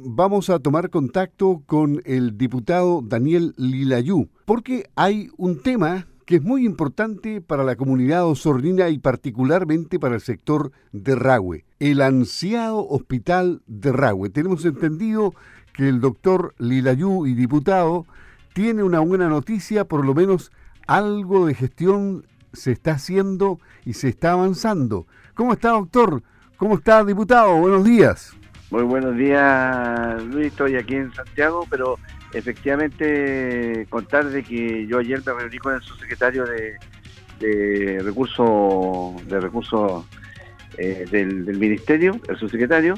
Vamos a tomar contacto con el diputado Daniel Lilayú, porque hay un tema que es muy importante para la comunidad osornina y particularmente para el sector de Rahue, el ansiado hospital de Rahue. Tenemos entendido que el doctor Lilayú y diputado tiene una buena noticia, por lo menos algo de gestión se está haciendo y se está avanzando. ¿Cómo está, doctor? ¿Cómo está, diputado? Buenos días. Muy buenos días, Luis. Estoy aquí en Santiago, pero efectivamente contar de que yo ayer me reuní con el subsecretario de, recursos de recursos eh, del, ministerio, el subsecretario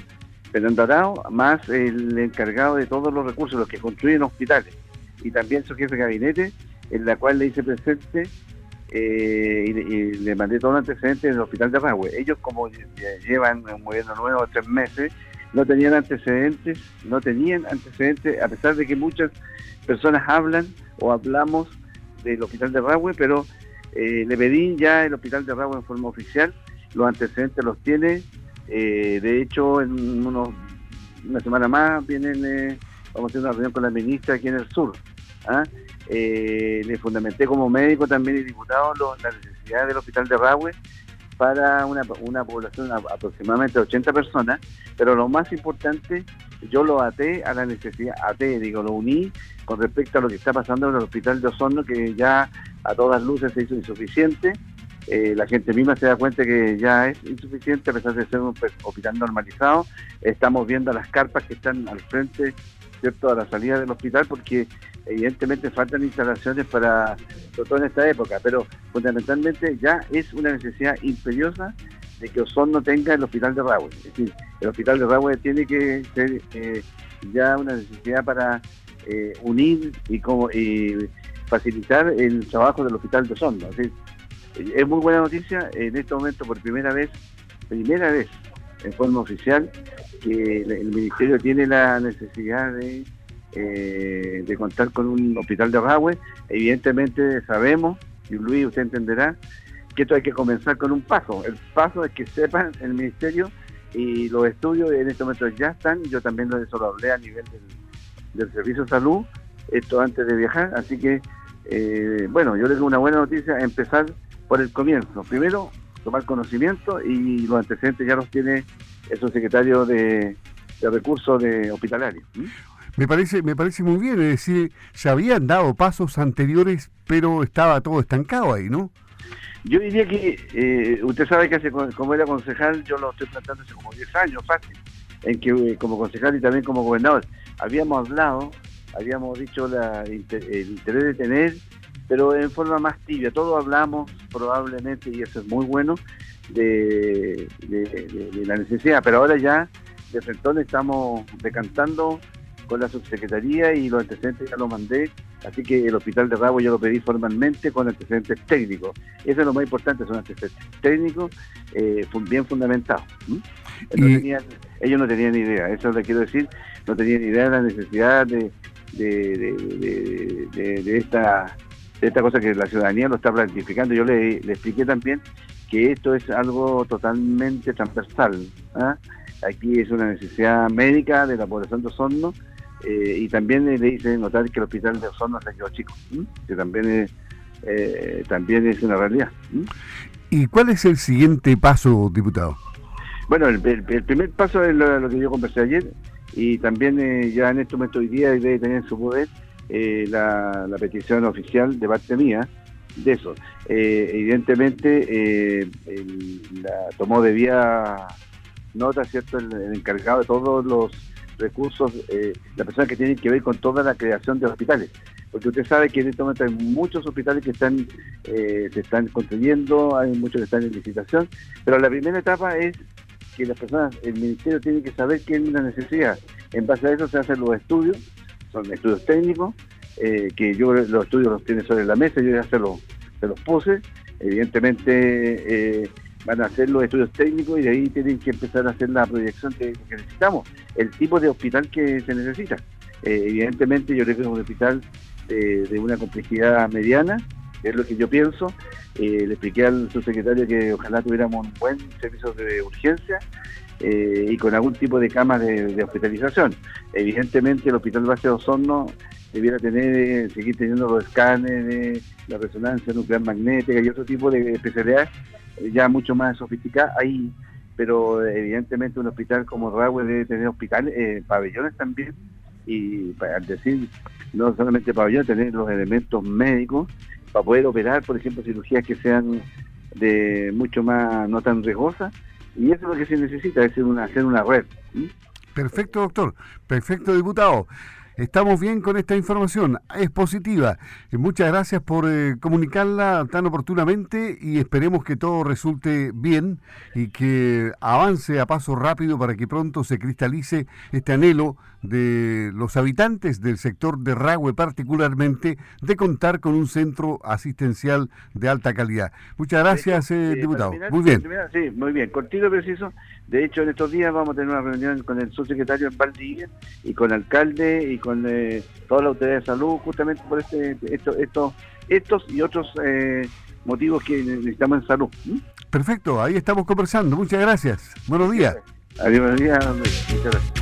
Fernando Arao, más el encargado de todos los recursos, los que construyen hospitales, y también su jefe de gabinete, en la cual le hice presente eh, y, le mandé todo el antecedente del hospital de Rahue. Ellos como llevan un gobierno nuevo tres meses, no tenían antecedentes, no tenían antecedentes, a pesar de que muchas personas hablan o hablamos del hospital de Rahue, pero eh, le pedí ya el hospital de Rahue en forma oficial, los antecedentes los tiene, eh, de hecho en unos, una semana más vienen, eh, vamos a hacer una reunión con la ministra aquí en el sur. ¿ah? le fundamenté como médico también y diputado la necesidad del hospital de Rahue para una, una población aproximadamente de 80 personas, pero lo más importante, yo lo até a la necesidad, até, digo, lo uní con respecto a lo que está pasando en el hospital de Osorno, que ya a todas luces se hizo insuficiente. Eh, la gente misma se da cuenta que ya es insuficiente a pesar de ser un hospital normalizado. Estamos viendo las carpas que están al frente, ¿cierto?, a la salida del hospital, porque evidentemente faltan instalaciones para, sobre todo en esta época, pero fundamentalmente ya es una necesidad imperiosa de que Osorno tenga el hospital de Rahue. Es decir, el hospital de Rahue tiene que ser eh, ya una necesidad para eh, unir y, como, y facilitar el trabajo del hospital de Osorno. Es muy buena noticia en este momento por primera vez, primera vez en forma oficial, que el ministerio tiene la necesidad de eh, de contar con un hospital de Rahue. Evidentemente sabemos, y Luis usted entenderá, que esto hay que comenzar con un paso. El paso es que sepan el ministerio y los estudios en este momento ya están, yo también lo, eso lo hablé a nivel del, Servicio de Salud, esto antes de viajar, así que, eh, bueno, yo le doy una buena noticia, empezar por el comienzo. Primero, tomar conocimiento y los antecedentes ya los tiene el subsecretario de, de recursos de hospitalarios. Me parece, me parece muy bien, es decir, se habían dado pasos anteriores, pero estaba todo estancado ahí, ¿no? Yo diría que eh, usted sabe que hace, como era concejal, yo lo estoy tratando hace como 10 años, fácil, en que eh, como concejal y también como gobernador, habíamos hablado, habíamos dicho la, el interés de tener, pero en forma más tibia. Todos hablamos probablemente, y eso es muy bueno, de, de la necesidad, pero ahora ya de frente estamos decantando con la subsecretaría y los antecedentes ya los mandé, así que el hospital de Rabo yo lo pedí formalmente con antecedentes técnicos. Eso es lo más importante, son antecedentes técnicos eh, bien fundamentados. ellos no tenían ni idea, eso le quiero decir, no tenían ni idea de la necesidad de, de, esta esta cosa que la ciudadanía lo está planificando. Yo le, expliqué también que esto es algo totalmente transversal. ¿ah? Aquí es una necesidad médica de la población de Osorno eh, y también le hice notar que el hospital de Osorno se quedó chico, que también es, eh, también es una realidad. ¿Y cuál es el siguiente paso, diputado? Bueno, el, primer paso es lo, que yo conversé ayer y también eh, ya en este momento hoy día debe tener en su poder la, petición oficial de parte mía de eso. evidentemente la tomó de vía nota, ¿cierto?, el encargado de todos los recursos, eh, la persona que tiene que ver con toda la creación de hospitales. Porque usted sabe que en este momento hay muchos hospitales que están eh, se están construyendo, hay muchos que están en licitación, pero la primera etapa es que las personas, el ministerio tiene que saber qué es la necesidad. En base a eso se hacen los estudios, son estudios técnicos, eh, que yo los estudios los tiene sobre la mesa, yo ya se los, se los puse. Evidentemente, eh, van a hacer los estudios técnicos y de ahí tienen que empezar a hacer la proyección que necesitamos, el tipo de hospital que se necesita. Eh, evidentemente yo creo que es un hospital de, una complejidad mediana, es lo que yo pienso. Eh, le expliqué al subsecretario que ojalá tuviéramos un buen servicio de urgencia eh, y con algún tipo de camas de, hospitalización. Evidentemente el Hospital Base de Osorno debiera tener, eh, seguir teniendo los escáneres la resonancia nuclear magnética y otro tipo de especialidades ya mucho más sofisticadas ahí, pero evidentemente un hospital como Rahue debe tener hospitales, pabellones también, y al decir no solamente pabellones, tener los elementos médicos para poder operar, por ejemplo, cirugías que sean de mucho más, no tan riesgosas, y eso es lo que se necesita, es una, hacer una red. Perfecto, doctor. Perfecto, diputado. Estamos bien con esta información, es positiva. Muchas gracias por eh, comunicarla tan oportunamente y esperemos que todo resulte bien y que avance a paso rápido para que pronto se cristalice este anhelo de los habitantes del sector de Ragüe particularmente de contar con un centro asistencial de alta calidad. Muchas gracias, eh, diputado. muy bien. sí, muy bien, cortito preciso. De hecho, en estos días vamos a tener una reunión con el subsecretario en Valdivia y con el alcalde y con eh, toda la autoridad de salud, justamente por este, esto, esto, estos y otros eh, motivos que necesitamos en salud. Perfecto, ahí estamos conversando. Muchas gracias. Buenos días. Adiós, buenos días. Muchas gracias.